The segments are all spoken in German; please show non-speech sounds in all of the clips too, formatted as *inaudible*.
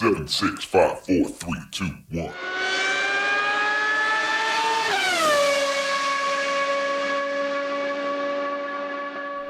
Seven, six, five, four, three, two, one.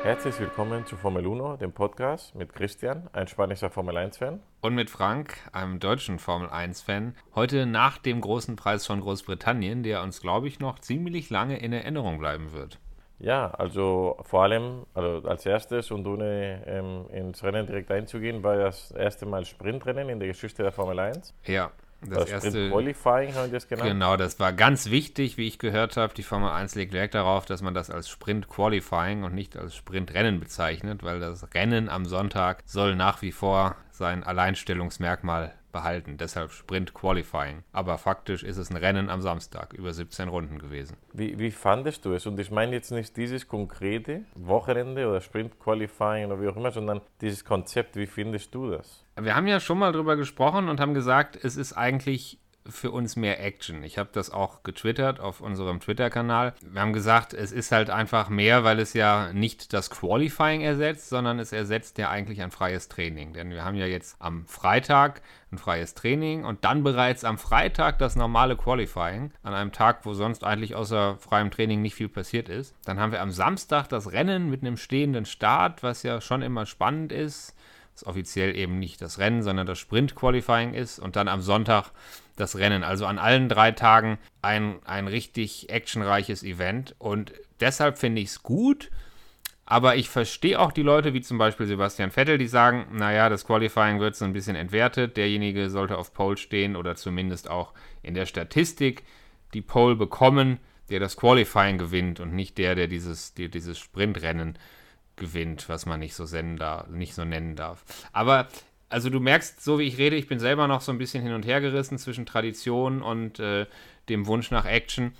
Herzlich willkommen zu Formel 1, dem Podcast mit Christian, ein spanischer Formel 1-Fan. Und mit Frank, einem deutschen Formel 1-Fan. Heute nach dem großen Preis von Großbritannien, der uns, glaube ich, noch ziemlich lange in Erinnerung bleiben wird. Ja, also vor allem also als erstes und ohne ähm, ins Rennen direkt einzugehen, war das erste Mal Sprintrennen in der Geschichte der Formel 1. Ja, das, das erste Qualifying haben wir das genannt. Genau, das war ganz wichtig, wie ich gehört habe. Die Formel 1 legt Wert darauf, dass man das als Sprint Qualifying und nicht als Sprintrennen bezeichnet, weil das Rennen am Sonntag soll nach wie vor sein Alleinstellungsmerkmal behalten. Deshalb Sprint Qualifying. Aber faktisch ist es ein Rennen am Samstag über 17 Runden gewesen. Wie, wie fandest du es? Und ich meine jetzt nicht dieses konkrete Wochenende oder Sprint Qualifying oder wie auch immer, sondern dieses Konzept. Wie findest du das? Wir haben ja schon mal drüber gesprochen und haben gesagt, es ist eigentlich für uns mehr Action. Ich habe das auch getwittert auf unserem Twitter-Kanal. Wir haben gesagt, es ist halt einfach mehr, weil es ja nicht das Qualifying ersetzt, sondern es ersetzt ja eigentlich ein freies Training. Denn wir haben ja jetzt am Freitag ein freies Training und dann bereits am Freitag das normale Qualifying, an einem Tag, wo sonst eigentlich außer freiem Training nicht viel passiert ist. Dann haben wir am Samstag das Rennen mit einem stehenden Start, was ja schon immer spannend ist was offiziell eben nicht das Rennen, sondern das Sprint-Qualifying ist und dann am Sonntag das Rennen. Also an allen drei Tagen ein, ein richtig actionreiches Event und deshalb finde ich es gut. Aber ich verstehe auch die Leute, wie zum Beispiel Sebastian Vettel, die sagen, naja, das Qualifying wird so ein bisschen entwertet. Derjenige sollte auf Pole stehen oder zumindest auch in der Statistik die Pole bekommen, der das Qualifying gewinnt und nicht der, der dieses, der dieses Sprintrennen gewinnt, was man nicht so, darf, nicht so nennen darf. Aber also du merkst, so wie ich rede, ich bin selber noch so ein bisschen hin und her gerissen zwischen Tradition und äh, dem Wunsch nach Action.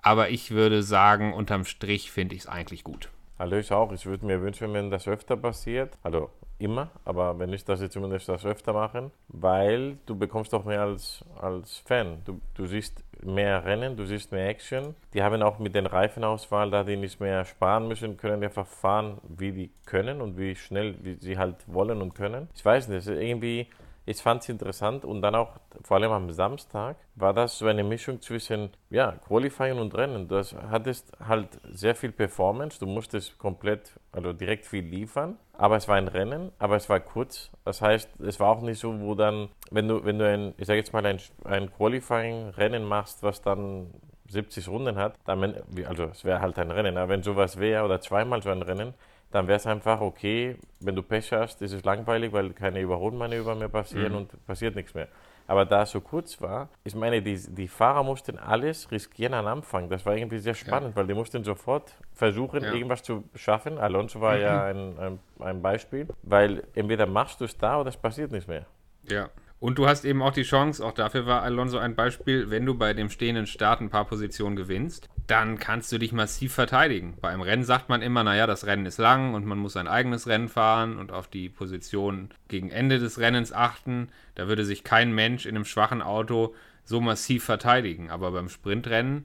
Aber ich würde sagen, unterm Strich finde ich es eigentlich gut. Also ich auch. Ich würde mir wünschen, wenn das öfter passiert. Also immer, aber wenn nicht, dass sie zumindest das öfter machen, weil du bekommst doch mehr als, als Fan. Du, du siehst mehr Rennen, du siehst mehr Action. Die haben auch mit den Reifenauswahl, da die nicht mehr sparen müssen, können die einfach fahren, wie die können und wie schnell wie sie halt wollen und können. Ich weiß nicht, irgendwie ich fand es interessant und dann auch, vor allem am Samstag, war das so eine Mischung zwischen, ja, Qualifying und Rennen. Du hattest halt sehr viel Performance, du musstest komplett, also direkt viel liefern, aber es war ein Rennen, aber es war kurz. Das heißt, es war auch nicht so, wo dann, wenn du, wenn du ein, ich sage jetzt mal, ein, ein Qualifying-Rennen machst, was dann 70 Runden hat, dann, also es wäre halt ein Rennen, aber wenn sowas wäre oder zweimal so ein Rennen, dann wäre es einfach okay, wenn du Pech hast, ist es langweilig, weil keine Überholmanöver mehr passieren mhm. und passiert nichts mehr. Aber da es so kurz war, ich meine, die, die Fahrer mussten alles riskieren am Anfang. Das war irgendwie sehr spannend, ja. weil die mussten sofort versuchen, ja. irgendwas zu schaffen. Alonso war mhm. ja ein, ein, ein Beispiel, weil entweder machst du es da oder es passiert nichts mehr. Ja. Und du hast eben auch die Chance, auch dafür war Alonso ein Beispiel, wenn du bei dem stehenden Start ein paar Positionen gewinnst, dann kannst du dich massiv verteidigen. Bei einem Rennen sagt man immer, naja, das Rennen ist lang und man muss sein eigenes Rennen fahren und auf die Position gegen Ende des Rennens achten. Da würde sich kein Mensch in einem schwachen Auto so massiv verteidigen. Aber beim Sprintrennen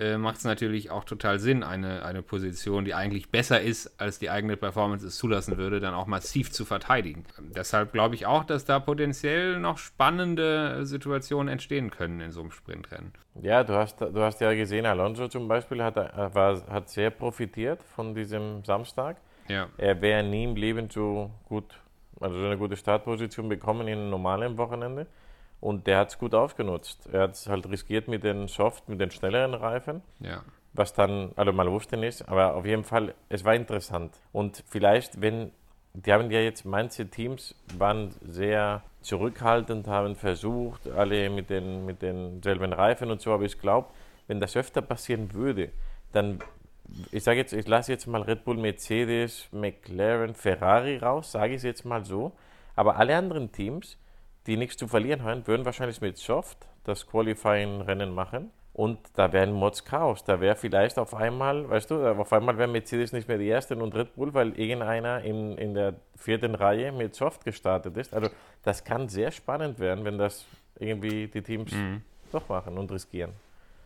äh, macht es natürlich auch total Sinn, eine, eine Position, die eigentlich besser ist, als die eigene Performance es zulassen würde, dann auch massiv zu verteidigen. Deshalb glaube ich auch, dass da potenziell noch spannende Situationen entstehen können in so einem Sprintrennen. Ja, du hast, du hast ja gesehen, Alonso zum Beispiel hat, äh, war, hat sehr profitiert von diesem Samstag. Ja. Er wäre nie im Leben so gut, also so eine gute Startposition bekommen in einem normalen Wochenende. Und der hat es gut ausgenutzt. Er hat es halt riskiert mit den Soft, mit den schnelleren Reifen. Ja. Was dann, also mal wusste nicht, aber auf jeden Fall, es war interessant. Und vielleicht, wenn, die haben ja jetzt, manche Teams waren sehr zurückhaltend, haben versucht, alle mit den, mit denselben Reifen und so, aber ich glaube, wenn das öfter passieren würde, dann, ich sage jetzt, ich lasse jetzt mal Red Bull, Mercedes, McLaren, Ferrari raus, sage ich es jetzt mal so, aber alle anderen Teams, die nichts zu verlieren haben, würden wahrscheinlich mit Soft das Qualifying-Rennen machen. Und da wäre ein Mods Chaos. Da wäre vielleicht auf einmal, weißt du, auf einmal wäre Mercedes nicht mehr die erste und Red Bull, weil irgendeiner in, in der vierten Reihe mit Soft gestartet ist. Also das kann sehr spannend werden, wenn das irgendwie die Teams mhm. doch machen und riskieren.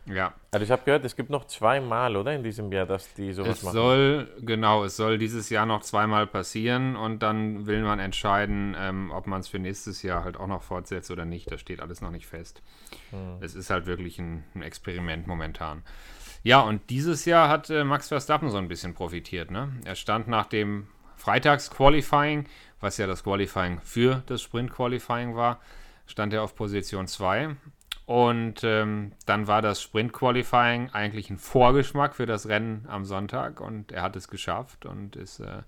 Ja. Also ich habe gehört, es gibt noch zweimal, oder, in diesem Jahr, dass die sowas Es machen. soll, genau, es soll dieses Jahr noch zweimal passieren und dann will man entscheiden, ähm, ob man es für nächstes Jahr halt auch noch fortsetzt oder nicht. Das steht alles noch nicht fest. Es ist halt wirklich ein, ein Experiment momentan. Ja, und dieses Jahr hat äh, Max Verstappen so ein bisschen profitiert. Ne? Er stand nach dem Freitags-Qualifying, was ja das Qualifying für das Sprint-Qualifying war, stand er auf Position 2. Und ähm, dann war das Sprint-Qualifying eigentlich ein Vorgeschmack für das Rennen am Sonntag und er hat es geschafft und ist äh,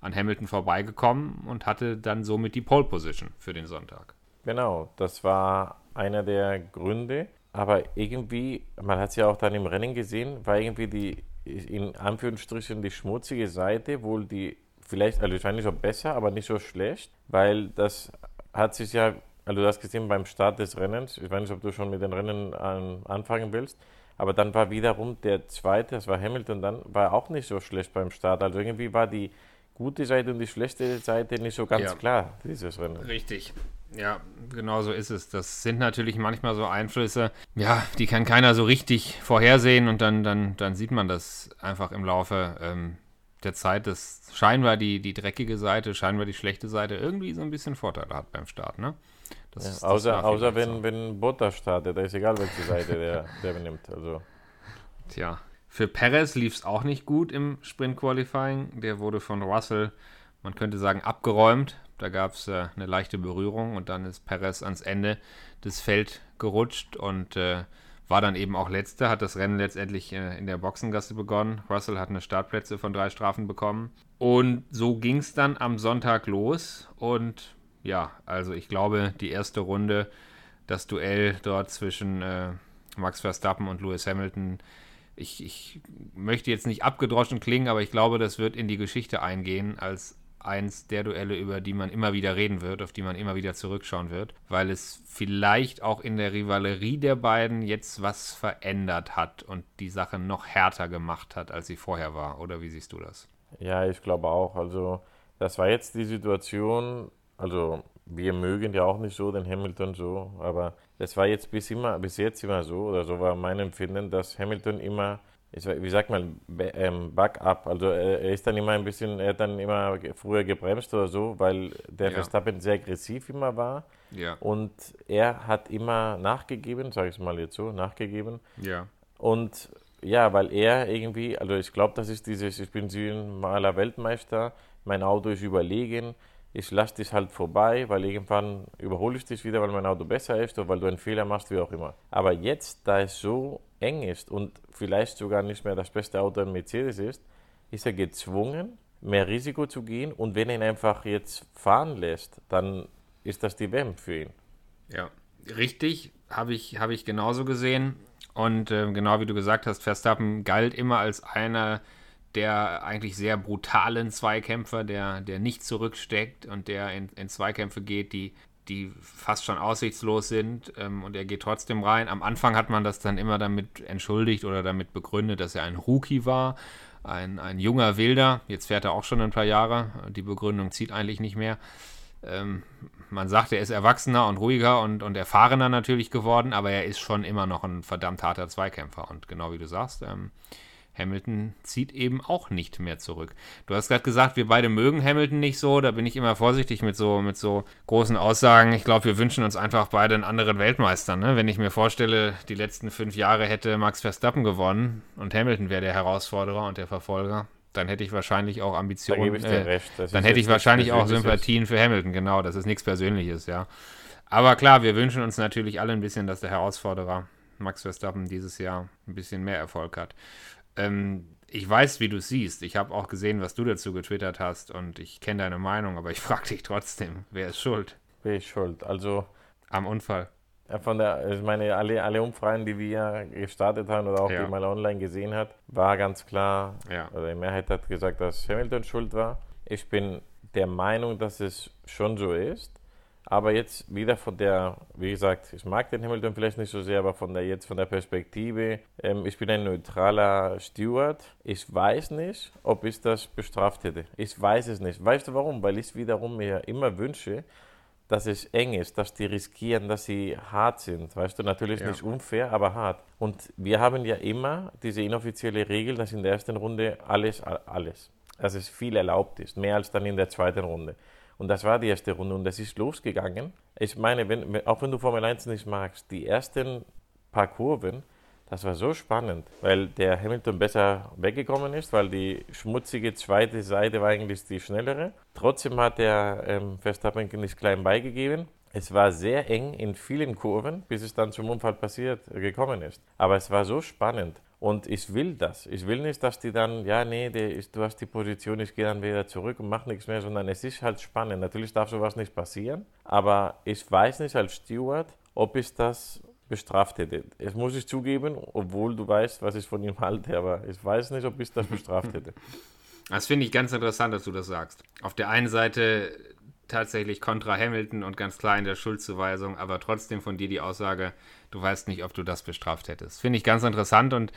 an Hamilton vorbeigekommen und hatte dann somit die Pole Position für den Sonntag. Genau, das war einer der Gründe. Aber irgendwie, man hat es ja auch dann im Rennen gesehen, war irgendwie die, in Anführungsstrichen, die schmutzige Seite wohl die, vielleicht, also ich so besser, aber nicht so schlecht, weil das hat sich ja, also du hast gesehen beim Start des Rennens, ich weiß nicht, ob du schon mit den Rennen an, anfangen willst, aber dann war wiederum der zweite, das war Hamilton, dann war auch nicht so schlecht beim Start. Also irgendwie war die gute Seite und die schlechte Seite nicht so ganz Ja. klar, dieses Rennen. Richtig. Ja, genau so ist es. Das sind natürlich manchmal so Einflüsse, ja, die kann keiner so richtig vorhersehen und dann, dann, dann sieht man das einfach im Laufe ähm, der Zeit, dass scheinbar die, die dreckige Seite, scheinbar die schlechte Seite irgendwie so ein bisschen Vorteile hat beim Start, ne? Das, Ja, das außer außer wenn, so. wenn Bottas startet, da ist egal, welche Seite der, der nimmt. Also, Tja, für Perez lief es auch nicht gut im Sprint-Qualifying. Der wurde von Russell, man könnte sagen, abgeräumt. Da gab es äh, eine leichte Berührung und dann ist Perez ans Ende des Feld gerutscht und äh, war dann eben auch letzter, hat das Rennen letztendlich äh, in der Boxengasse begonnen. Russell hat eine Startplätze von drei Strafen bekommen. Und so ging es dann am Sonntag los. Und ja, also ich glaube, die erste Runde, das Duell dort zwischen äh, Max Verstappen und Lewis Hamilton, ich, ich möchte jetzt nicht abgedroschen klingen, aber ich glaube, das wird in die Geschichte eingehen als eins der Duelle, über die man immer wieder reden wird, auf die man immer wieder zurückschauen wird, weil es vielleicht auch in der Rivalerie der beiden jetzt was verändert hat und die Sache noch härter gemacht hat, als sie vorher war. Oder wie siehst du das? ja, ich glaube auch. Also, das war jetzt die Situation, also wir mögen ja auch nicht so den Hamilton so, aber das war jetzt bis immer, bis jetzt immer so, oder so war mein Empfinden, dass Hamilton immer, wie sagt man, ähm, Backup, also er er ist dann immer ein bisschen, er hat dann immer früher gebremst oder so, weil der Ja. Verstappen sehr aggressiv immer war. Ja. Und er hat immer nachgegeben, sage ich mal jetzt so, nachgegeben. Ja. Und ja, weil er irgendwie, also ich glaube, das ist dieses, ich bin siebenmaler Weltmeister, mein Auto ist überlegen, ich lasse dich halt vorbei, weil irgendwann überhole ich dich wieder, weil mein Auto besser ist oder weil du einen Fehler machst, wie auch immer. Aber jetzt, da es so eng ist und vielleicht sogar nicht mehr das beste Auto ein Mercedes ist, ist er gezwungen, mehr Risiko zu gehen und wenn er ihn einfach jetzt fahren lässt, dann ist das die WM für ihn. Ja, richtig, habe ich, hab ich genauso gesehen. Und ähm, genau wie du gesagt hast, Verstappen galt immer als einer der eigentlich sehr brutalen Zweikämpfer, der, der nicht zurücksteckt und der in, in Zweikämpfe geht, die, die fast schon aussichtslos sind. Ähm, und er geht trotzdem rein. Am Anfang hat man das dann immer damit entschuldigt oder damit begründet, dass er ein Rookie war. Ein, ein junger Wilder, jetzt fährt er auch schon ein paar Jahre, die Begründung zieht eigentlich nicht mehr. Ähm, man sagt, er ist erwachsener und ruhiger und, und erfahrener natürlich geworden, aber er ist schon immer noch ein verdammt harter Zweikämpfer. Und genau wie du sagst, ähm, Hamilton zieht eben auch nicht mehr zurück. Du hast gerade gesagt, wir beide mögen Hamilton nicht so. Da bin ich immer vorsichtig mit so, mit so großen Aussagen. Ich glaube, wir wünschen uns einfach beide einen anderen Weltmeister. Ne? Wenn ich mir vorstelle, die letzten fünf Jahre hätte Max Verstappen gewonnen und Hamilton wäre der Herausforderer und der Verfolger, dann hätte ich wahrscheinlich auch Da Ambitionen. dir äh, dann hätte ich wahrscheinlich auch. Sympathien für Hamilton, genau. Das ist nichts Persönliches, ja. Aber klar, wir wünschen uns natürlich alle ein bisschen, dass der Herausforderer Max Verstappen dieses Jahr ein bisschen mehr Erfolg hat. Ähm, ich weiß, wie du es siehst. Ich habe auch gesehen, was du dazu getwittert hast und ich kenne deine Meinung, aber ich *laughs* frage dich trotzdem, wer ist schuld Wer ist schuld? Also, am Unfall? Ja, Von der, ich meine, alle, alle Umfragen, die wir gestartet haben oder auch Ja. die man online gesehen hat, war ganz klar, Ja. oder die Mehrheit hat gesagt, dass Hamilton schuld war. Ich bin der Meinung, dass es schon so ist. Aber jetzt wieder von der, wie gesagt, ich mag den Hamilton vielleicht nicht so sehr, aber von der jetzt von der Perspektive, ähm, ich bin ein neutraler Steward. Ich weiß nicht, ob ich das bestraft hätte. Ich weiß es nicht. Weißt du warum? Weil ich wiederum mir immer wünsche, dass es eng ist, dass die riskieren, dass sie hart sind. Weißt du, natürlich Ja. nicht unfair, aber hart. Und wir haben ja immer diese inoffizielle Regel, dass in der ersten Runde alles, alles, dass es viel erlaubt ist, mehr als dann in der zweiten Runde. Und das war die erste Runde und das ist losgegangen. Ich meine, wenn, auch wenn du Formel 1 nicht magst, die ersten paar Kurven, das war so spannend, weil der Hamilton besser weggekommen ist, weil die schmutzige zweite Seite war eigentlich die schnellere. Trotzdem hat der ähm, Verstappen nicht klein beigegeben. Es war sehr eng in vielen Kurven, bis es dann zum Unfall passiert äh, gekommen ist. Aber es war so spannend. Und ich will das. Ich will nicht, dass die dann, ja, nee, ist, du hast die Position, ich gehe dann wieder zurück und mache nichts mehr, sondern es ist halt spannend. Natürlich darf sowas nicht passieren, aber ich weiß nicht als Steward, ob ich das bestraft hätte. Das muss ich zugeben, obwohl du weißt, was ich von ihm halte, aber ich weiß nicht, ob ich das bestraft hätte. *laughs* Das finde ich ganz interessant, dass du das sagst. Auf der einen Seite tatsächlich kontra Hamilton und ganz klar in der Schuldzuweisung, aber trotzdem von dir die Aussage, du weißt nicht, ob du das bestraft hättest. Finde ich ganz interessant und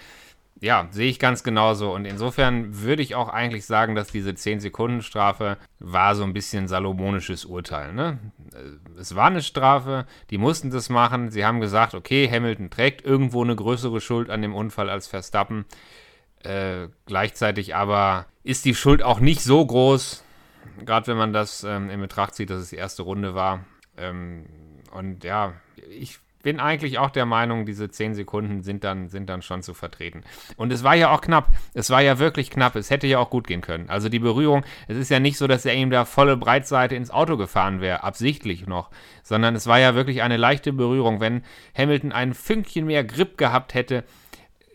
ja, sehe ich ganz genauso. Und insofern würde ich auch eigentlich sagen, dass diese 10-Sekunden-Strafe war so ein bisschen salomonisches Urteil. Ne? Es war eine Strafe, die mussten das machen. Sie haben gesagt, okay, Hamilton trägt irgendwo eine größere Schuld an dem Unfall als Verstappen. Äh, gleichzeitig aber ist die Schuld auch nicht so groß, gerade wenn man das ähm, in Betracht zieht, dass es die erste Runde war. Ähm, und ja, ich bin eigentlich auch der Meinung, diese 10 Sekunden sind dann, sind dann schon zu vertreten. Und es war ja auch knapp. Es war ja wirklich knapp. Es hätte ja auch gut gehen können. Also die Berührung, es ist ja nicht so, dass er ihm da volle Breitseite ins Auto gefahren wäre, absichtlich noch, sondern es war ja wirklich eine leichte Berührung. Wenn Hamilton ein Fünkchen mehr Grip gehabt hätte,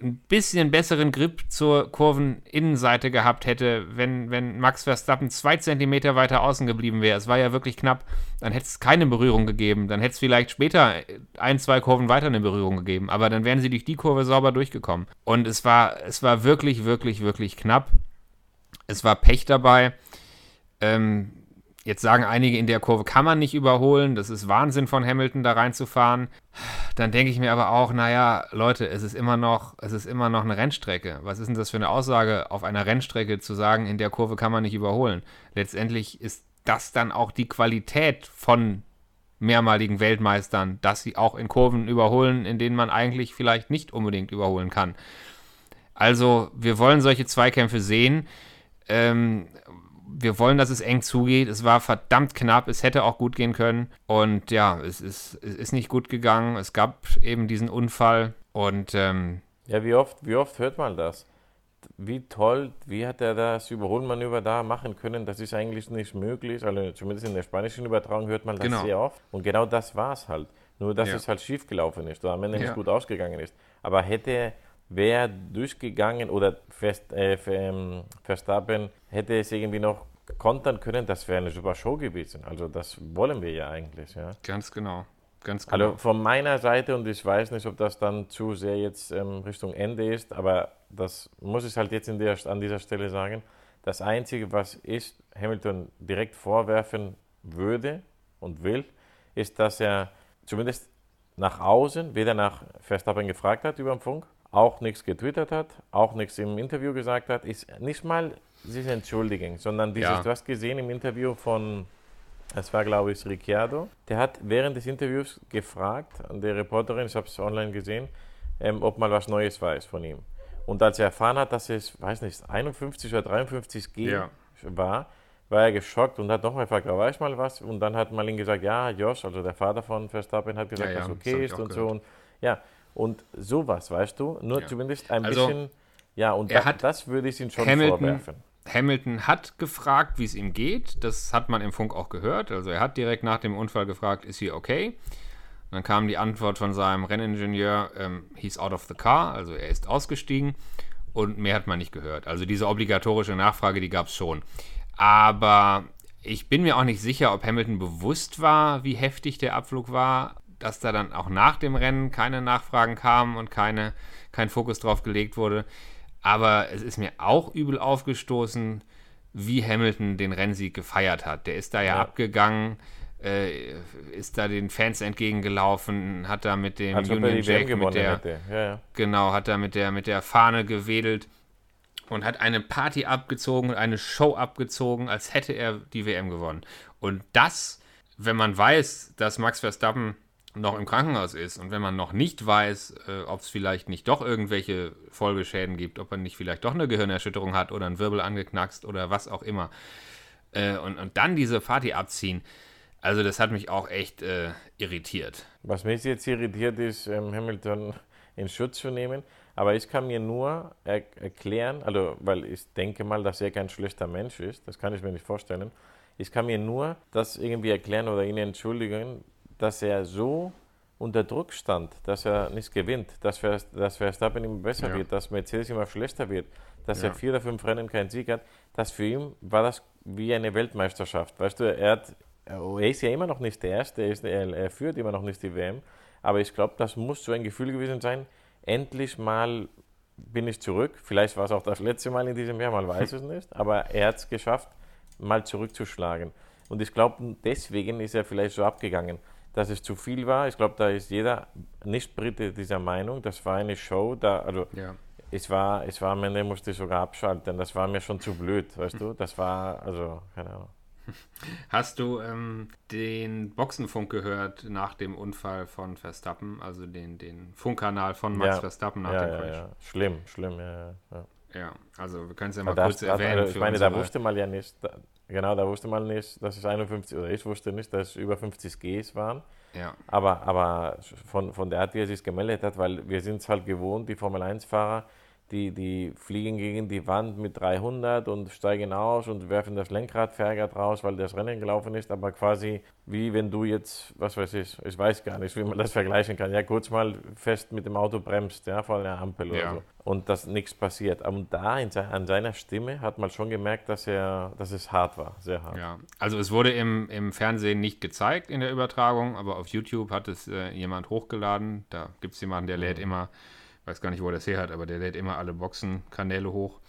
ein bisschen besseren Grip zur Kurveninnenseite gehabt hätte, wenn, wenn Max Verstappen zwei Zentimeter weiter außen geblieben wäre. Es war ja wirklich knapp. Dann hätte es keine Berührung gegeben. Dann hätte es vielleicht später ein, zwei Kurven weiter eine Berührung gegeben. Aber dann wären sie durch die Kurve sauber durchgekommen. Und es war, es war wirklich, wirklich, wirklich knapp. Es war Pech dabei. Ähm, Jetzt sagen einige, in der Kurve kann man nicht überholen. Das ist Wahnsinn von Hamilton, da reinzufahren. Dann denke ich mir aber auch, naja, Leute, es ist immer noch, es ist immer noch eine Rennstrecke. Was ist denn das für eine Aussage auf einer Rennstrecke zu sagen, in der Kurve kann man nicht überholen? Letztendlich ist das dann auch die Qualität von mehrmaligen Weltmeistern, dass sie auch in Kurven überholen, in denen man eigentlich vielleicht nicht unbedingt überholen kann. Also, wir wollen solche Zweikämpfe sehen. Ähm, wir wollen, dass es eng zugeht. Es war verdammt knapp. Es hätte auch gut gehen können. Und ja, es ist, es ist nicht gut gegangen. Es gab eben diesen Unfall. Und ähm, Ja, wie oft, wie oft hört man das? Wie toll, wie hat er das Überholmanöver da machen können? Das ist eigentlich nicht möglich. Also zumindest in der spanischen Übertragung hört man das Genau. sehr oft. Und genau das war es halt. Nur, dass Ja. es halt schief gelaufen ist oder am Ende Ja. nicht gut ausgegangen ist. Aber hätte wer durchgegangen oder Fest, äh, ähm, Verstappen hätte es irgendwie noch kontern können, das wäre eine super Show gewesen. Also das wollen wir ja eigentlich, ja. ganz genau. Ganz genau. Also von meiner Seite, und ich weiß nicht, ob das dann zu sehr jetzt ähm, Richtung Ende ist, aber das muss ich halt jetzt in der, an dieser Stelle sagen. Das Einzige, was ich Hamilton direkt vorwerfen würde und will, ist, dass er zumindest nach außen weder nach Verstappen gefragt hat über den Funk, auch nichts getwittert hat, auch nichts im Interview gesagt hat, ist nicht mal sich entschuldigen, sondern dieses, Ja. du hast gesehen im Interview von es war, glaube ich, Ricciardo. Der hat während des Interviews gefragt an der Reporterin, ich habe es online gesehen, ähm, ob mal was Neues weiß von ihm. Und als er erfahren hat, dass es, weiß nicht, 51 oder 53 G Ja. war, war er geschockt und hat nochmal gefragt, weiß mal was? Und dann hat Malin gesagt, ja, Josh, also der Vater von Verstappen, hat gesagt, Ja, ja, dass das okay ich ist und so. gehört. Und, ja, und sowas, weißt du, nur Ja. zumindest ein Also, bisschen, ja, und er da, hat das würde ich ihm schon Hamilton- vorwerfen. Hamilton hat gefragt, wie es ihm geht. Das hat man im Funk auch gehört. Also er hat direkt nach dem Unfall gefragt, ist he okay? Dann kam die Antwort von seinem Renningenieur, ähm, he's out of the car, also er ist ausgestiegen. Und mehr hat man nicht gehört. Also diese obligatorische Nachfrage, die gab es schon. Aber ich bin mir auch nicht sicher, ob Hamilton bewusst war, wie heftig der Abflug war, dass da dann auch nach dem Rennen keine Nachfragen kamen und keine, kein Fokus drauf gelegt wurde. Aber es ist mir auch übel aufgestoßen, wie Hamilton den Rennsieg gefeiert hat. Der ist da ja, Ja. abgegangen, äh, ist da den Fans entgegengelaufen, hat da mit dem er Union Jack, mit der. Ja, ja. genau, hat da mit der, mit der Fahne gewedelt und hat eine Party abgezogen und eine Show abgezogen, als hätte er die WM gewonnen. Und das wenn man weiß, dass Max Verstappen noch im Krankenhaus ist und wenn man noch nicht weiß, äh, ob es vielleicht nicht doch irgendwelche Folgeschäden gibt, ob er nicht vielleicht doch eine Gehirnerschütterung hat oder ein Wirbel angeknackst oder was auch immer, äh, und, und dann diese Party abziehen, also das hat mich auch echt äh, irritiert. Was mich jetzt irritiert ist, ähm, Hamilton in Schutz zu nehmen. Aber ich kann mir nur er erklären, also weil ich denke mal, dass er kein schlechter Mensch ist, das kann ich mir nicht vorstellen. Ich kann mir nur das irgendwie erklären oder ihn entschuldigen, dass er so unter Druck stand, dass er nicht gewinnt, dass, dass Verstappen immer besser ja. wird, dass Mercedes immer schlechter wird, dass ja. er vier oder fünf Rennen keinen Sieg hat. Das für ihn war das wie eine Weltmeisterschaft. Weißt du, er, hat, er ist ja immer noch nicht der Erste, er, ist, er, er führt immer noch nicht die WM. Aber ich glaube, das muss so ein Gefühl gewesen sein, endlich mal bin ich zurück. Vielleicht war es auch das letzte Mal in diesem Jahr, man weiß es nicht. Aber er hat es geschafft, mal zurückzuschlagen. Und ich glaube, deswegen ist er vielleicht so abgegangen, dass es zu viel war. Ich glaube, da ist jeder Nicht-Brite dieser Meinung. Das war eine Show, da, also ja. es, war, es war am Ende, musste ich sogar abschalten. Das war mir schon zu blöd, weißt du? Das war, also, keine Ahnung. *laughs* Hast du ähm, den Boxenfunk gehört nach dem Unfall von Verstappen, also den, den Funkkanal von Max ja. Verstappen nach ja, dem Crash? Ja, schlimm, schlimm, ja. Ja, also wir können es ja mal das, kurz das, erwähnen. Also ich meine, da wusste man ja nicht, da, genau, da wusste man nicht, dass es 51, oder ich wusste nicht, dass es über 50 Gs waren. Ja. Aber, aber von, von der Art, wie er sich gemeldet hat, weil wir sind es halt gewohnt, die Formel 1-Fahrer, die, die fliegen gegen die Wand mit 300 und steigen aus und werfen das Lenkrad verärgert raus, weil das Rennen gelaufen ist, aber quasi wie wenn du jetzt, was weiß ich, ich weiß gar nicht, wie man das vergleichen kann, ja, kurz mal fest mit dem Auto bremst, ja, vor einer Ampel ja. oder so und dass nichts passiert. Und da in, an seiner Stimme hat man schon gemerkt, dass er, dass es hart war, sehr hart. Ja, also es wurde im, im Fernsehen nicht gezeigt in der Übertragung, aber auf YouTube hat es äh, jemand hochgeladen, da gibt es jemanden, der lädt mhm. immer weiß gar nicht, wo er das her hat, aber der lädt immer alle Boxenkanäle hoch.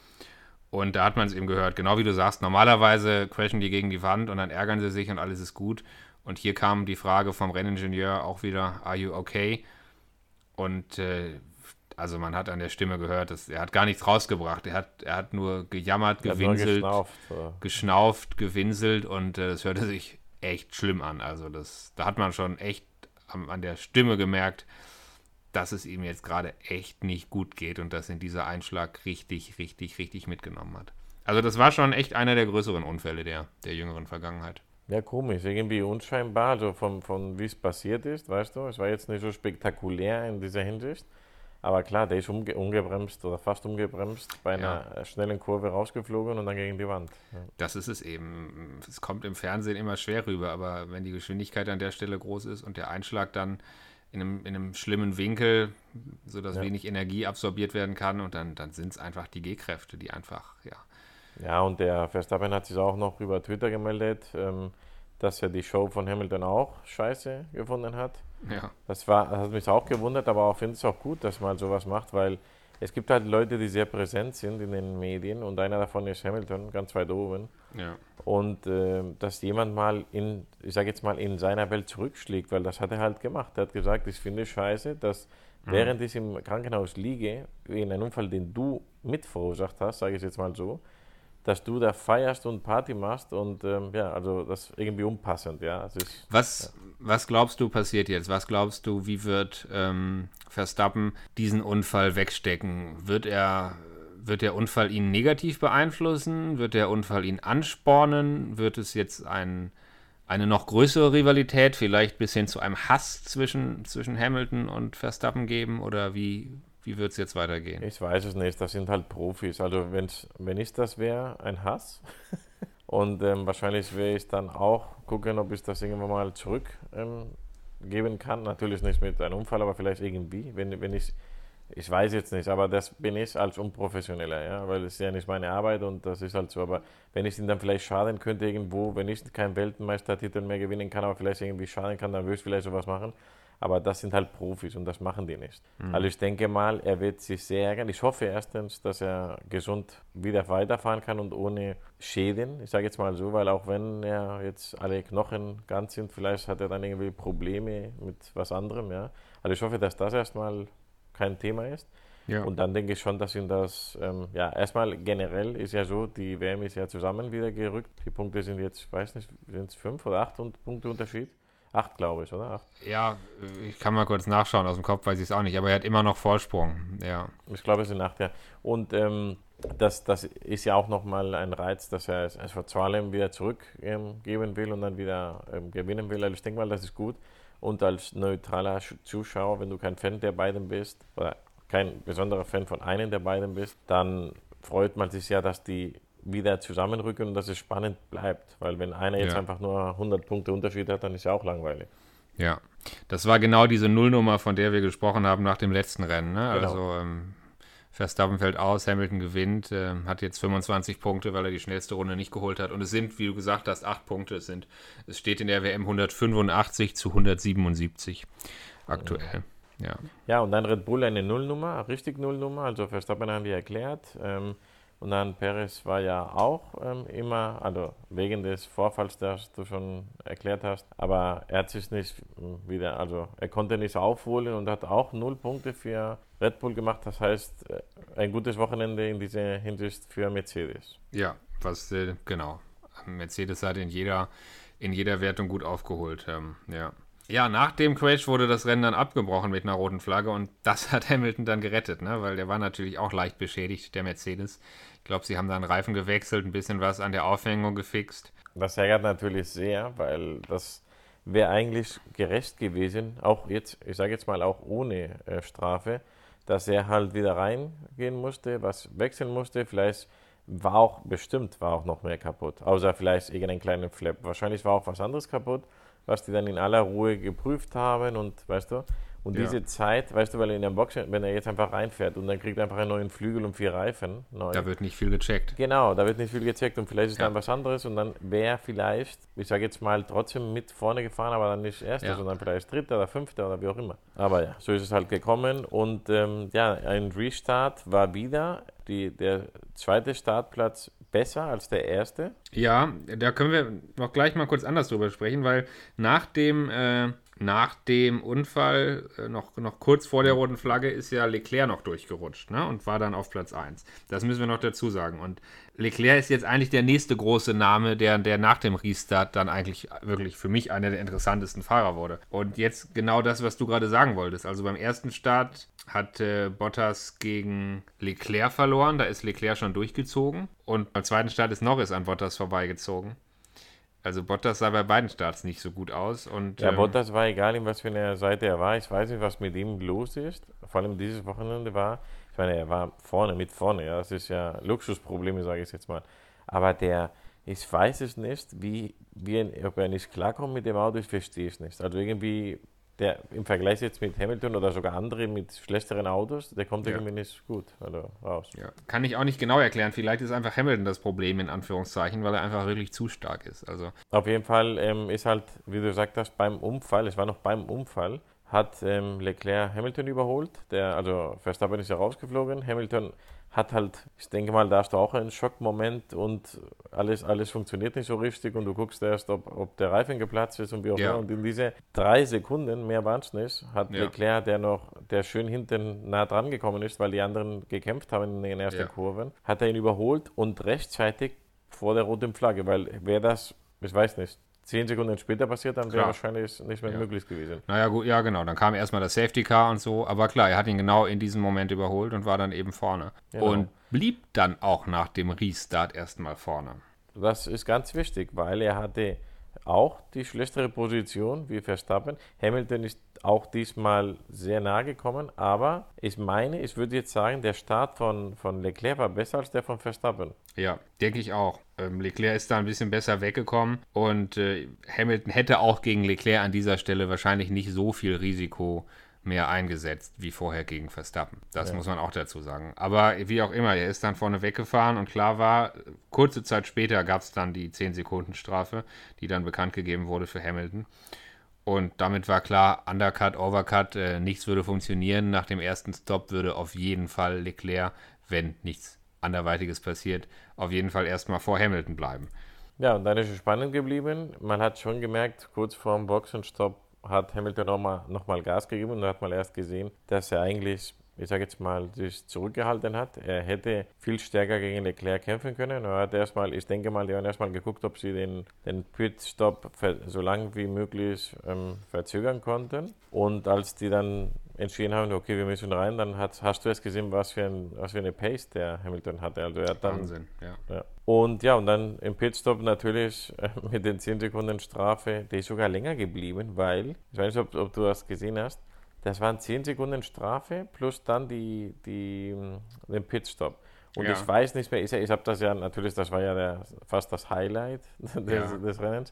Und da hat man es eben gehört, genau wie du sagst, normalerweise crashen die gegen die Wand und dann ärgern sie sich und alles ist gut. Und hier kam die Frage vom Renningenieur auch wieder, are you okay? Und äh, also man hat an der Stimme gehört, dass er hat gar nichts rausgebracht. Er hat, er hat nur gejammert, gewinselt, geschnauft, geschnauft, gewinselt und äh, es hörte sich echt schlimm an. Also das, da hat man schon echt an der Stimme gemerkt, dass es ihm jetzt gerade echt nicht gut geht und dass ihn dieser Einschlag richtig, richtig, richtig mitgenommen hat. Also das war schon echt einer der größeren Unfälle der, der jüngeren Vergangenheit. Ja, komisch, irgendwie unscheinbar, also von, von wie es passiert ist, weißt du. Es war jetzt nicht so spektakulär in dieser Hinsicht. Aber klar, der ist umge umgebremst oder fast umgebremst, bei einer ja. schnellen Kurve rausgeflogen und dann gegen die Wand. Ja. Das ist es eben. Es kommt im Fernsehen immer schwer rüber, aber wenn die Geschwindigkeit an der Stelle groß ist und der Einschlag dann in einem, in einem schlimmen Winkel, sodass ja. wenig Energie absorbiert werden kann und dann, dann sind es einfach die G-Kräfte, die einfach, ja. Ja, und der Verstappen hat sich auch noch über Twitter gemeldet, ähm, dass er die Show von Hamilton auch scheiße gefunden hat. Ja. Das, war, das hat mich auch gewundert, aber auch finde es auch gut, dass man sowas macht, weil es gibt halt Leute, die sehr präsent sind in den Medien und einer davon ist Hamilton, ganz weit oben. Ja. Und äh, dass jemand mal in, ich sage jetzt mal, in seiner Welt zurückschlägt, weil das hat er halt gemacht. Er hat gesagt, ich finde es scheiße, dass mhm. während ich im Krankenhaus liege, in einem Unfall, den du mit verursacht hast, sage ich jetzt mal so, dass du da feierst und Party machst und ähm, ja, also das ist irgendwie unpassend, ja. Ist, was, ja. was glaubst du passiert jetzt? Was glaubst du, wie wird ähm, Verstappen diesen Unfall wegstecken? Wird er wird der Unfall ihn negativ beeinflussen? Wird der Unfall ihn anspornen? Wird es jetzt ein, eine noch größere Rivalität, vielleicht bis hin zu einem Hass zwischen, zwischen Hamilton und Verstappen geben? Oder wie, wie wird es jetzt weitergehen? Ich weiß es nicht, das sind halt Profis. Also wenn's, wenn ich das wäre, ein Hass. *laughs* Und ähm, wahrscheinlich werde ich dann auch gucken, ob ich das irgendwann mal zurückgeben ähm, kann. Natürlich nicht mit einem Unfall, aber vielleicht irgendwie. Wenn, wenn ich, ich weiß jetzt nicht, aber das bin ich als Unprofessioneller, ja, weil es ist ja nicht meine Arbeit und das ist halt so. Aber wenn ich ihn dann vielleicht schaden könnte irgendwo, wenn ich keinen Weltmeistertitel mehr gewinnen kann, aber vielleicht irgendwie schaden kann, dann würde ich vielleicht sowas machen. Aber das sind halt Profis und das machen die nicht. Mhm. Also ich denke mal, er wird sich sehr ärgern. Ich hoffe erstens, dass er gesund wieder weiterfahren kann und ohne Schäden. Ich sage jetzt mal so, weil auch wenn er jetzt alle Knochen ganz sind, vielleicht hat er dann irgendwie Probleme mit was anderem. Ja. Also ich hoffe, dass das erstmal kein Thema ist. Ja. Und dann denke ich schon, dass ihn das, ähm, ja, erstmal generell ist ja so, die WM ist ja zusammen wieder gerückt. Die Punkte sind jetzt, ich weiß nicht, sind es fünf oder acht Punkte Unterschied? Acht, glaube ich, oder? Acht. Ja, ich kann mal kurz nachschauen, aus dem Kopf weiß ich es auch nicht, aber er hat immer noch Vorsprung, ja. Ich glaube, es sind acht, ja. Und ähm, das, das ist ja auch nochmal ein Reiz, dass er es vor Zalem wieder zurückgeben ähm, will und dann wieder ähm, gewinnen will. Also ich denke mal, das ist gut. Und als neutraler Zuschauer, wenn du kein Fan der beiden bist, oder kein besonderer Fan von einem der beiden bist, dann freut man sich ja, dass die wieder zusammenrücken und dass es spannend bleibt. Weil wenn einer jetzt ja. einfach nur 100 Punkte Unterschied hat, dann ist ja auch langweilig. Ja, das war genau diese Nullnummer, von der wir gesprochen haben nach dem letzten Rennen. Ne? Genau. Also ähm, Verstappen fällt aus, Hamilton gewinnt, äh, hat jetzt 25 Punkte, weil er die schnellste Runde nicht geholt hat. Und es sind, wie du gesagt hast, acht Punkte. Es, sind, es steht in der WM 185 zu 177 aktuell. Ja. ja, und dann Red Bull eine Nullnummer, richtig Nullnummer. Also Verstappen haben wir erklärt. Ähm, und dann Perez war ja auch ähm, immer, also wegen des Vorfalls, das du schon erklärt hast, aber er hat sich nicht wieder, also er konnte nicht aufholen und hat auch null Punkte für Red Bull gemacht. Das heißt, äh, ein gutes Wochenende in dieser Hinsicht für Mercedes. Ja, was äh, genau. Mercedes hat in jeder, in jeder Wertung gut aufgeholt. Ähm, ja. Ja, nach dem Crash wurde das Rennen dann abgebrochen mit einer roten Flagge und das *laughs* hat Hamilton dann gerettet, ne? weil der war natürlich auch leicht beschädigt, der Mercedes. Ich glaube, sie haben dann Reifen gewechselt, ein bisschen was an der Aufhängung gefixt. Das ärgert natürlich sehr, weil das wäre eigentlich gerecht gewesen, auch jetzt, ich sage jetzt mal auch ohne äh, Strafe, dass er halt wieder reingehen musste, was wechseln musste. Vielleicht war auch, bestimmt war auch noch mehr kaputt, außer vielleicht irgendeinen kleinen Flap. Wahrscheinlich war auch was anderes kaputt was die dann in aller Ruhe geprüft haben und weißt du, und ja. diese Zeit, weißt du, weil in der Box, wenn er jetzt einfach reinfährt und dann kriegt er einfach einen neuen Flügel und vier Reifen. Neu. Da wird nicht viel gecheckt. Genau, da wird nicht viel gecheckt und vielleicht ist ja. dann was anderes und dann wäre vielleicht, ich sage jetzt mal, trotzdem mit vorne gefahren, aber dann nicht Erster, ja. sondern vielleicht Dritter oder Fünfter oder wie auch immer. Aber ja, so ist es halt gekommen und ähm, ja, ein Restart war wieder die, der zweite Startplatz besser als der erste? Ja, da können wir noch gleich mal kurz anders drüber sprechen, weil nach dem, äh, nach dem Unfall, äh, noch, noch kurz vor der roten Flagge, ist ja Leclerc noch durchgerutscht ne? und war dann auf Platz 1. Das müssen wir noch dazu sagen. Und Leclerc ist jetzt eigentlich der nächste große Name, der, der nach dem Restart dann eigentlich wirklich für mich einer der interessantesten Fahrer wurde. Und jetzt genau das, was du gerade sagen wolltest. Also beim ersten Start hat äh, Bottas gegen Leclerc verloren. Da ist Leclerc schon durchgezogen. Und beim zweiten Start ist Norris an Bottas vorbeigezogen. Also Bottas sah bei beiden Starts nicht so gut aus. Und, ja, ähm, Bottas war egal, in was für einer Seite er war. Ich weiß nicht, was mit ihm los ist. Vor allem dieses Wochenende war, ich meine, er war vorne, mit vorne. Ja, das ist ja Luxusprobleme, sage ich jetzt mal. Aber der, ich weiß es nicht, wie, wie, ob er nicht klarkommt mit dem Auto, ich verstehe es nicht. Also irgendwie der im Vergleich jetzt mit Hamilton oder sogar andere mit schlechteren Autos, der kommt ja. irgendwie nicht gut also raus. Ja. Kann ich auch nicht genau erklären. Vielleicht ist einfach Hamilton das Problem, in Anführungszeichen, weil er einfach wirklich zu stark ist. Also. Auf jeden Fall ähm, ist halt, wie du gesagt hast, beim Unfall, es war noch beim Unfall, hat ähm, Leclerc Hamilton überholt. Der, also Verstappen ist ja rausgeflogen. Hamilton hat halt, ich denke mal, da hast du auch einen Schockmoment und alles, alles funktioniert nicht so richtig und du guckst erst, ob, ob der Reifen geplatzt ist und wie auch immer. Und in diese drei Sekunden, mehr waren es nicht, hat ja. Leclerc, der noch, der schön hinten nah dran gekommen ist, weil die anderen gekämpft haben in den ersten ja. Kurven, hat er ihn überholt und rechtzeitig vor der roten Flagge, weil wer das, ich weiß nicht, zehn Sekunden später passiert, dann wäre wahrscheinlich nicht mehr ja. möglich gewesen. Naja, gut, ja, genau. Dann kam erstmal das Safety Car und so. Aber klar, er hat ihn genau in diesem Moment überholt und war dann eben vorne. Genau. Und blieb dann auch nach dem Restart erstmal vorne. Das ist ganz wichtig, weil er hatte auch die schlechtere Position wie Verstappen. Hamilton ist auch diesmal sehr nahe gekommen, aber ich meine, ich würde jetzt sagen, der Start von, von Leclerc war besser als der von Verstappen. Ja, denke ich auch. Ähm, Leclerc ist da ein bisschen besser weggekommen und äh, Hamilton hätte auch gegen Leclerc an dieser Stelle wahrscheinlich nicht so viel Risiko mehr eingesetzt wie vorher gegen Verstappen. Das ja. muss man auch dazu sagen. Aber wie auch immer, er ist dann vorne weggefahren und klar war, kurze Zeit später gab es dann die 10-Sekunden-Strafe, die dann bekannt gegeben wurde für Hamilton. Und damit war klar, Undercut, Overcut, äh, nichts würde funktionieren. Nach dem ersten Stop würde auf jeden Fall Leclerc, wenn nichts anderweitiges passiert, auf jeden Fall erstmal vor Hamilton bleiben. Ja, und dann ist es spannend geblieben. Man hat schon gemerkt, kurz vor dem Boxenstopp hat Hamilton nochmal noch mal Gas gegeben und hat mal erst gesehen, dass er eigentlich ich sage jetzt mal, sich zurückgehalten hat. Er hätte viel stärker gegen Leclerc kämpfen können. Er hat erstmal, ich denke mal, die haben erstmal geguckt, ob sie den, den Pitstop so lang wie möglich ähm, verzögern konnten. Und als die dann entschieden haben, okay, wir müssen rein, dann hat, hast du erst gesehen, was für, ein, was für eine Pace der Hamilton hatte. Also er hat dann, Wahnsinn, ja. ja. Und ja, und dann im Pitstop natürlich äh, mit den 10 Sekunden Strafe, der ist sogar länger geblieben, weil, ich weiß nicht, ob, ob du das gesehen hast, das waren 10 Sekunden Strafe plus dann die, die, den Pitstop. Und ja. ich weiß nicht mehr, ich, ich habe das ja natürlich, das war ja der, fast das Highlight *laughs* des, ja. des Rennens.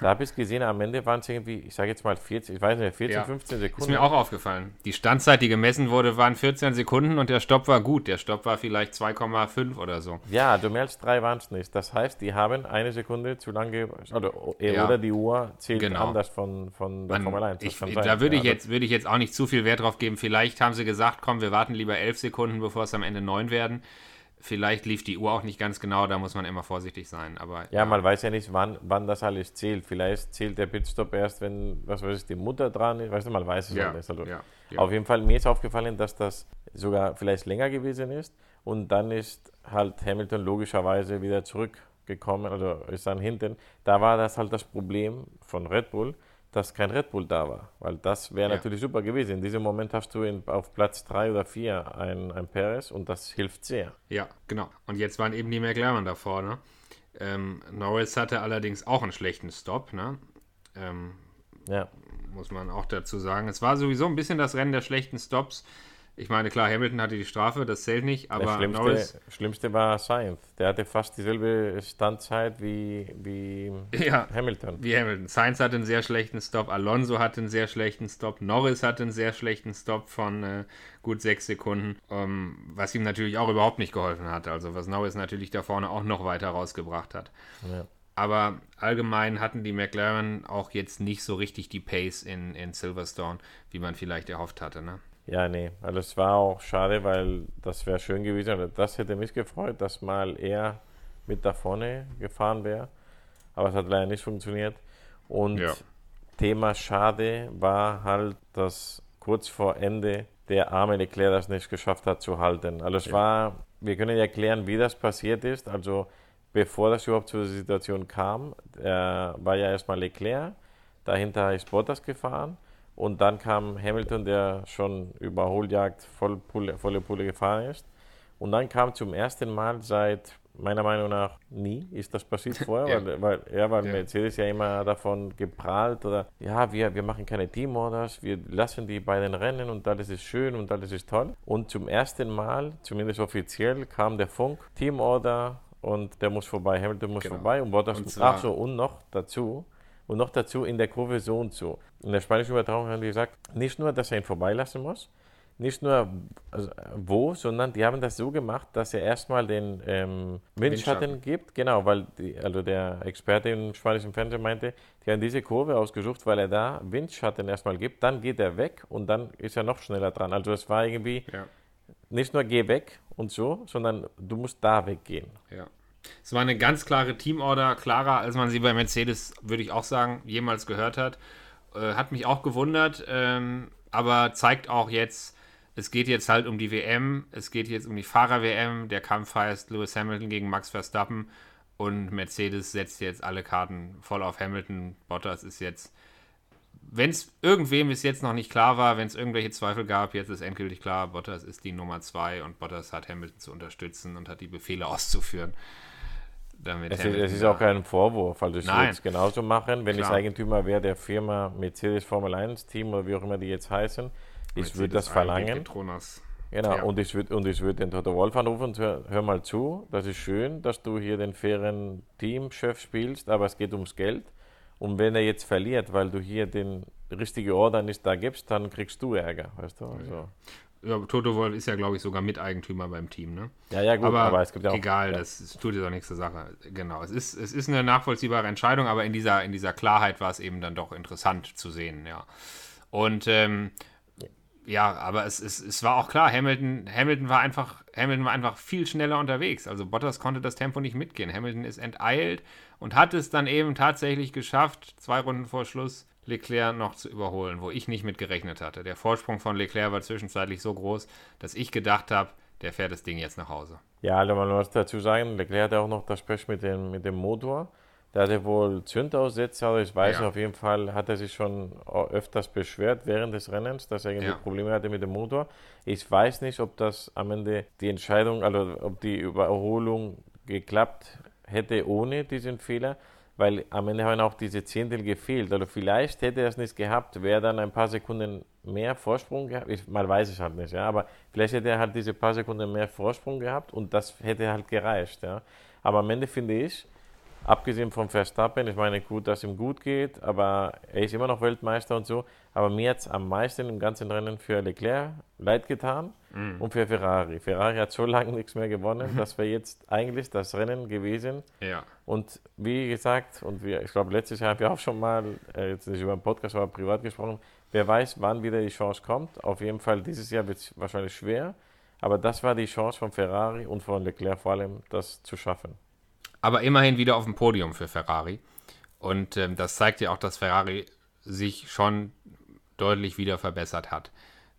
Da habe ich gesehen, am Ende waren es irgendwie, ich sage jetzt mal 14, ich weiß nicht, 14, ja. 15 Sekunden. Ist mir auch aufgefallen. Die Standzeit, die gemessen wurde, waren 14 Sekunden und der Stopp war gut. Der Stopp war vielleicht 2,5 oder so. Ja, du mehr als drei waren es nicht. Das heißt, die haben eine Sekunde zu lange, oder, oder die Uhr zählt genau. anders von, von der Man, Formel 1. Ich, da würde ich, jetzt, würde ich jetzt auch nicht zu viel Wert drauf geben. Vielleicht haben sie gesagt, komm, wir warten lieber 11 Sekunden, bevor es am Ende 9 werden. Vielleicht lief die Uhr auch nicht ganz genau, da muss man immer vorsichtig sein. Aber, ja, ja. man weiß ja nicht, wann, wann das alles zählt. Vielleicht zählt der Pitstop erst, wenn, was weiß ich, die Mutter dran ist. Weißt du, man weiß es ja, nicht. Also ja, ja. Auf jeden Fall, mir ist aufgefallen, dass das sogar vielleicht länger gewesen ist. Und dann ist halt Hamilton logischerweise wieder zurückgekommen, oder ist dann hinten. Da war das halt das Problem von Red Bull, dass kein Red Bull da war. Weil das wäre ja. natürlich super gewesen. In diesem Moment hast du in, auf Platz 3 oder 4 ein, ein Perez und das hilft sehr. Ja, genau. Und jetzt waren eben die McLaren da vorne. Ähm, Norris hatte allerdings auch einen schlechten Stop. Ne? Ähm, ja. Muss man auch dazu sagen. Es war sowieso ein bisschen das Rennen der schlechten Stops. Ich meine, klar, Hamilton hatte die Strafe, das zählt nicht, aber das Schlimmste, Norris. Schlimmste war Sainz. Der hatte fast dieselbe Standzeit wie, wie *laughs* ja, Hamilton. Wie Hamilton. Sainz hatte einen sehr schlechten Stop, Alonso hatte einen sehr schlechten Stop, Norris hatte einen sehr schlechten Stop von äh, gut sechs Sekunden, ähm, was ihm natürlich auch überhaupt nicht geholfen hat. Also, was Norris natürlich da vorne auch noch weiter rausgebracht hat. Ja. Aber allgemein hatten die McLaren auch jetzt nicht so richtig die Pace in, in Silverstone, wie man vielleicht erhofft hatte. Ne? Ja, nee, also es war auch schade, weil das wäre schön gewesen. Also das hätte mich gefreut, dass mal er mit da vorne gefahren wäre. Aber es hat leider nicht funktioniert. Und ja. Thema schade war halt, dass kurz vor Ende der arme Leclerc das nicht geschafft hat zu halten. Also es ja. war, wir können erklären, wie das passiert ist. Also bevor das überhaupt zur Situation kam, war ja erstmal Leclerc, dahinter ist Bottas gefahren und dann kam Hamilton, der schon Überholjagd voll Pulle, volle Pulle gefahren ist. Und dann kam zum ersten Mal seit meiner Meinung nach nie ist das passiert vorher, *laughs* ja. weil, weil, ja, weil ja. Mercedes ja immer davon geprahlt oder ja, wir, wir machen keine Teamorders, wir lassen die beiden rennen und alles ist schön und alles ist toll. Und zum ersten Mal, zumindest offiziell, kam der Funk, Teamorder und der muss vorbei, Hamilton muss genau. vorbei und Bottas ach so, und noch dazu, und noch dazu in der Kurve so und so. In der spanischen Übertragung haben die gesagt, nicht nur, dass er ihn vorbeilassen muss, nicht nur also wo, sondern die haben das so gemacht, dass er erstmal den ähm, Windschatten, Windschatten, gibt. Genau, weil die, also der Experte im spanischen Fernsehen meinte, die haben diese Kurve ausgesucht, weil er da Windschatten erstmal gibt, dann geht er weg und dann ist er noch schneller dran. Also es war irgendwie ja. nicht nur geh weg und so, sondern du musst da weggehen. Ja. Es war eine ganz klare Teamorder, klarer, als man sie bei Mercedes, würde ich auch sagen, jemals gehört hat. Äh, hat mich auch gewundert, ähm, aber zeigt auch jetzt, es geht jetzt halt um die WM, es geht jetzt um die Fahrer-WM. Der Kampf heißt Lewis Hamilton gegen Max Verstappen und Mercedes setzt jetzt alle Karten voll auf Hamilton. Bottas ist jetzt, wenn es irgendwem bis jetzt noch nicht klar war, wenn es irgendwelche Zweifel gab, jetzt ist endgültig klar, Bottas ist die Nummer zwei und Bottas hat Hamilton zu unterstützen und hat die Befehle auszuführen damit. Es, ist, es ist auch kein Vorwurf, also ich würde es genauso machen, wenn Klar. ich Eigentümer wäre der Firma Mercedes Formel 1 Team oder wie auch immer die jetzt heißen, ich würde das verlangen. Genau, ja. und ich würde würd den Toto Wolf anrufen und hör, hör, mal zu, das ist schön, dass du hier den fairen Teamchef spielst, aber es geht ums Geld. Und wenn er jetzt verliert, weil du hier den richtige Order nicht da gibst, dann kriegst du Ärger, weißt du? Also ja, Toto Wolf ist ja, glaube ich, sogar Miteigentümer beim Team, ne? Ja, ja, gut, aber, aber es gibt ja auch. Egal, ja. das, tut jetzt auch nichts zur Sache. Genau. Es ist, es ist eine nachvollziehbare Entscheidung, aber in dieser, in dieser Klarheit war es eben dann doch interessant zu sehen, ja. Und ähm, ja, aber es, es, es war auch klar, Hamilton, Hamilton war einfach, Hamilton war einfach viel schneller unterwegs. Also Bottas konnte das Tempo nicht mitgehen. Hamilton ist enteilt und hat es dann eben tatsächlich geschafft, zwei Runden vor Schluss Leclerc noch zu überholen, wo ich nicht mit gerechnet hatte. Der Vorsprung von Leclerc war zwischenzeitlich so groß, dass ich gedacht habe, der fährt das Ding jetzt nach Hause. Ja, also man muss dazu sagen, Leclerc hatte auch noch das Pech mit dem, mit dem Motor. Da hatte wohl Zündaussätze, aber ich weiß Ja. auf jeden Fall, hat er sich schon öfters beschwert während des Rennens, dass er irgendwie Ja. Probleme hatte mit dem Motor. Ich weiß nicht, ob das am Ende die Entscheidung, also ob die Überholung geklappt hätte ohne diesen Fehler, weil am Ende haben auch diese Zehntel gefehlt. Also vielleicht hätte er es nicht gehabt, wäre dann ein paar Sekunden mehr Vorsprung gehabt. Ich, mal weiß ich halt nicht, ja, aber vielleicht hätte er halt diese paar Sekunden mehr Vorsprung gehabt und das hätte halt gereicht, ja. Aber am Ende finde ich, abgesehen vom Verstappen, ich meine, gut, dass ihm gut geht, aber er ist immer noch Weltmeister und so. Aber mir hat es am meisten im ganzen Rennen für Leclerc leid getan und für Ferrari. Ferrari hat so lange nichts mehr gewonnen, *laughs* das wäre jetzt eigentlich das Rennen gewesen. Ja. Und wie gesagt, und wir, ich glaube, letztes Jahr haben wir auch schon mal, äh, jetzt nicht über den Podcast, aber privat gesprochen, wer weiß, wann wieder die Chance kommt. Auf jeden Fall, dieses Jahr wird es wahrscheinlich schwer. Aber das war die Chance von Ferrari und von Leclerc vor allem, das zu schaffen. aber immerhin wieder auf dem Podium für Ferrari. Und ähm, das zeigt ja auch, dass Ferrari sich schon deutlich wieder verbessert hat.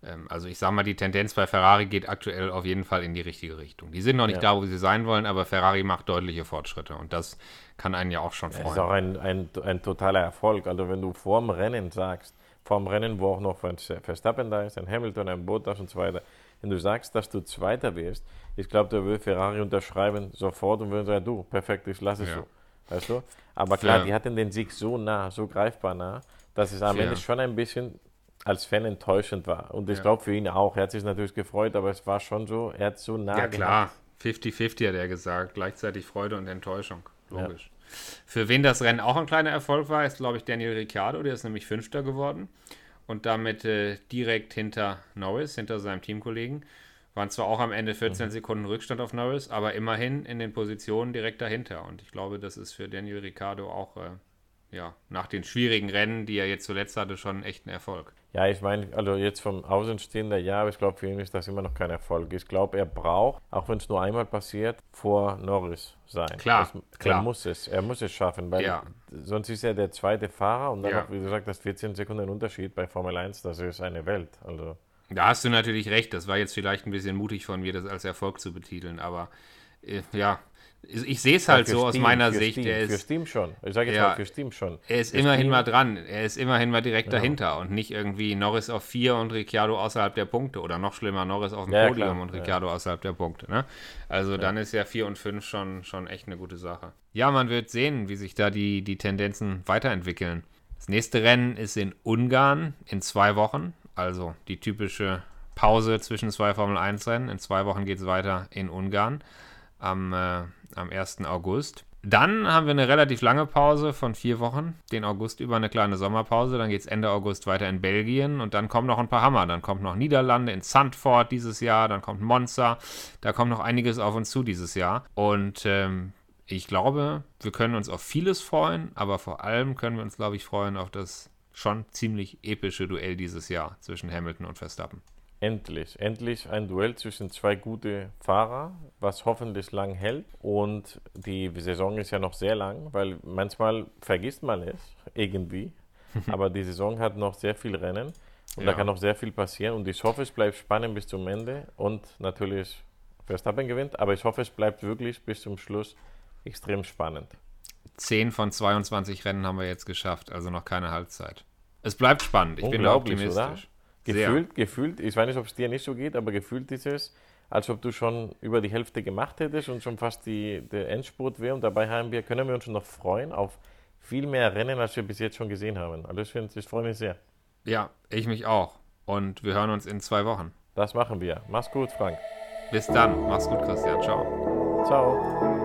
Ähm, also ich sage mal, die Tendenz bei Ferrari geht aktuell auf jeden Fall in die richtige Richtung. Die sind noch nicht Ja. da, wo sie sein wollen, aber Ferrari macht deutliche Fortschritte und das kann einen ja auch schon Das ist freuen. auch ein, ein, ein totaler Erfolg. Also wenn du vor dem Rennen sagst, vor dem Rennen, wo auch noch Verstappen da ist, ein Hamilton, ein Bottas und so weiter, wenn du sagst, dass du Zweiter wirst, ich glaube, da würde Ferrari unterschreiben sofort und würden sagen, du, perfekt, ich lasse es Ja. so. Weißt du? Aber klar, Für- die hatten den Sieg so nah, so greifbar nah, dass es am Für- Ende schon ein bisschen als Fan enttäuschend war. Und ich Ja. glaube für ihn auch. Er hat sich natürlich gefreut, aber es war schon so, er hat so nah Ja klar, 50-50 hat er gesagt, gleichzeitig Freude und Enttäuschung, logisch. Für wen das Rennen auch ein kleiner Erfolg war, ist glaube ich Daniel Ricciardo, der ist nämlich Fünfter geworden und damit äh, direkt hinter Norris, hinter seinem Teamkollegen. Waren zwar auch am Ende 14 Sekunden Rückstand auf Norris, aber immerhin in den Positionen direkt dahinter. Und ich glaube, das ist für Daniel Ricciardo auch äh, ja, nach den schwierigen Rennen, die er jetzt zuletzt hatte, schon echt ein Erfolg. Ja, ich meine, also jetzt vom Außenstehender, ja, aber ich glaube, für ihn ist das immer noch kein Erfolg. Ich glaube, er braucht, auch wenn es nur einmal passiert, vor Norris sein. Klar, das, klar. Er muss es, er muss es schaffen, weil Ja. sonst ist er der zweite Fahrer und dann Ja. noch, wie du sagst, das 14 Sekunden Unterschied bei Formel 1, das ist eine Welt. Also, Da hast du natürlich recht. Das war jetzt vielleicht ein bisschen mutig von mir, das als Erfolg zu betiteln. Aber äh, ja, ich, sehe es halt für so aus Steam, meiner für Sicht. Steam, er für ist, Steam schon. Ich sage jetzt Ja. mal für Steam schon. er ist Für immerhin Steam- mal dran. Er ist immerhin mal direkt dahinter und nicht irgendwie Norris auf 4 und Ricciardo außerhalb der Punkte. Oder noch schlimmer, Norris auf dem Ja, ja, Podium klar. und Ricciardo außerhalb der Punkte. Ne? Also dann ist ja 4 und 5 schon, schon echt eine gute Sache. Ja, man wird sehen, wie sich da die, die Tendenzen weiterentwickeln. Das nächste Rennen ist in Ungarn in zwei Wochen. Also die typische Pause zwischen zwei Formel-1-Rennen. In zwei Wochen geht es weiter in Ungarn am, äh, am 1. August. Dann haben wir eine relativ lange Pause von vier Wochen, den August über eine kleine Sommerpause. Dann geht es Ende August weiter in Belgien und dann kommen noch ein paar Hammer. Dann kommt noch Niederlande in Zandvoort dieses Jahr, dann kommt Monza. Da kommt noch einiges auf uns zu dieses Jahr. Und ähm, ich glaube, wir können uns auf vieles freuen, aber vor allem können wir uns, glaube ich, freuen auf das schon ziemlich epische Duell dieses Jahr zwischen Hamilton und Verstappen. Endlich, endlich ein Duell zwischen zwei gute Fahrer, was hoffentlich lang hält. Und die Saison ist ja noch sehr lang, weil manchmal vergisst man es irgendwie. *laughs* Aber die Saison hat noch sehr viel Rennen und da Ja. kann noch sehr viel passieren. Und ich hoffe, es bleibt spannend bis zum Ende und natürlich Verstappen gewinnt. Aber ich hoffe, es bleibt wirklich bis zum Schluss extrem spannend. 10 von 22 Rennen haben wir jetzt geschafft, also noch keine Halbzeit. Es bleibt spannend, ich bin da optimistisch. Sehr. Gefühlt, gefühlt, ich weiß nicht, ob es dir nicht so geht, aber gefühlt ist es, als ob du schon über die Hälfte gemacht hättest und schon fast die, der Endspurt wäre. Und dabei haben wir, können wir uns schon noch freuen auf viel mehr Rennen, als wir bis jetzt schon gesehen haben. Also ich, ich freue mich sehr. Ja, ich mich auch. Und wir hören uns in zwei Wochen. Das machen wir. Mach's gut, Frank. Bis dann. Mach's gut, Christian. Ciao. Ciao.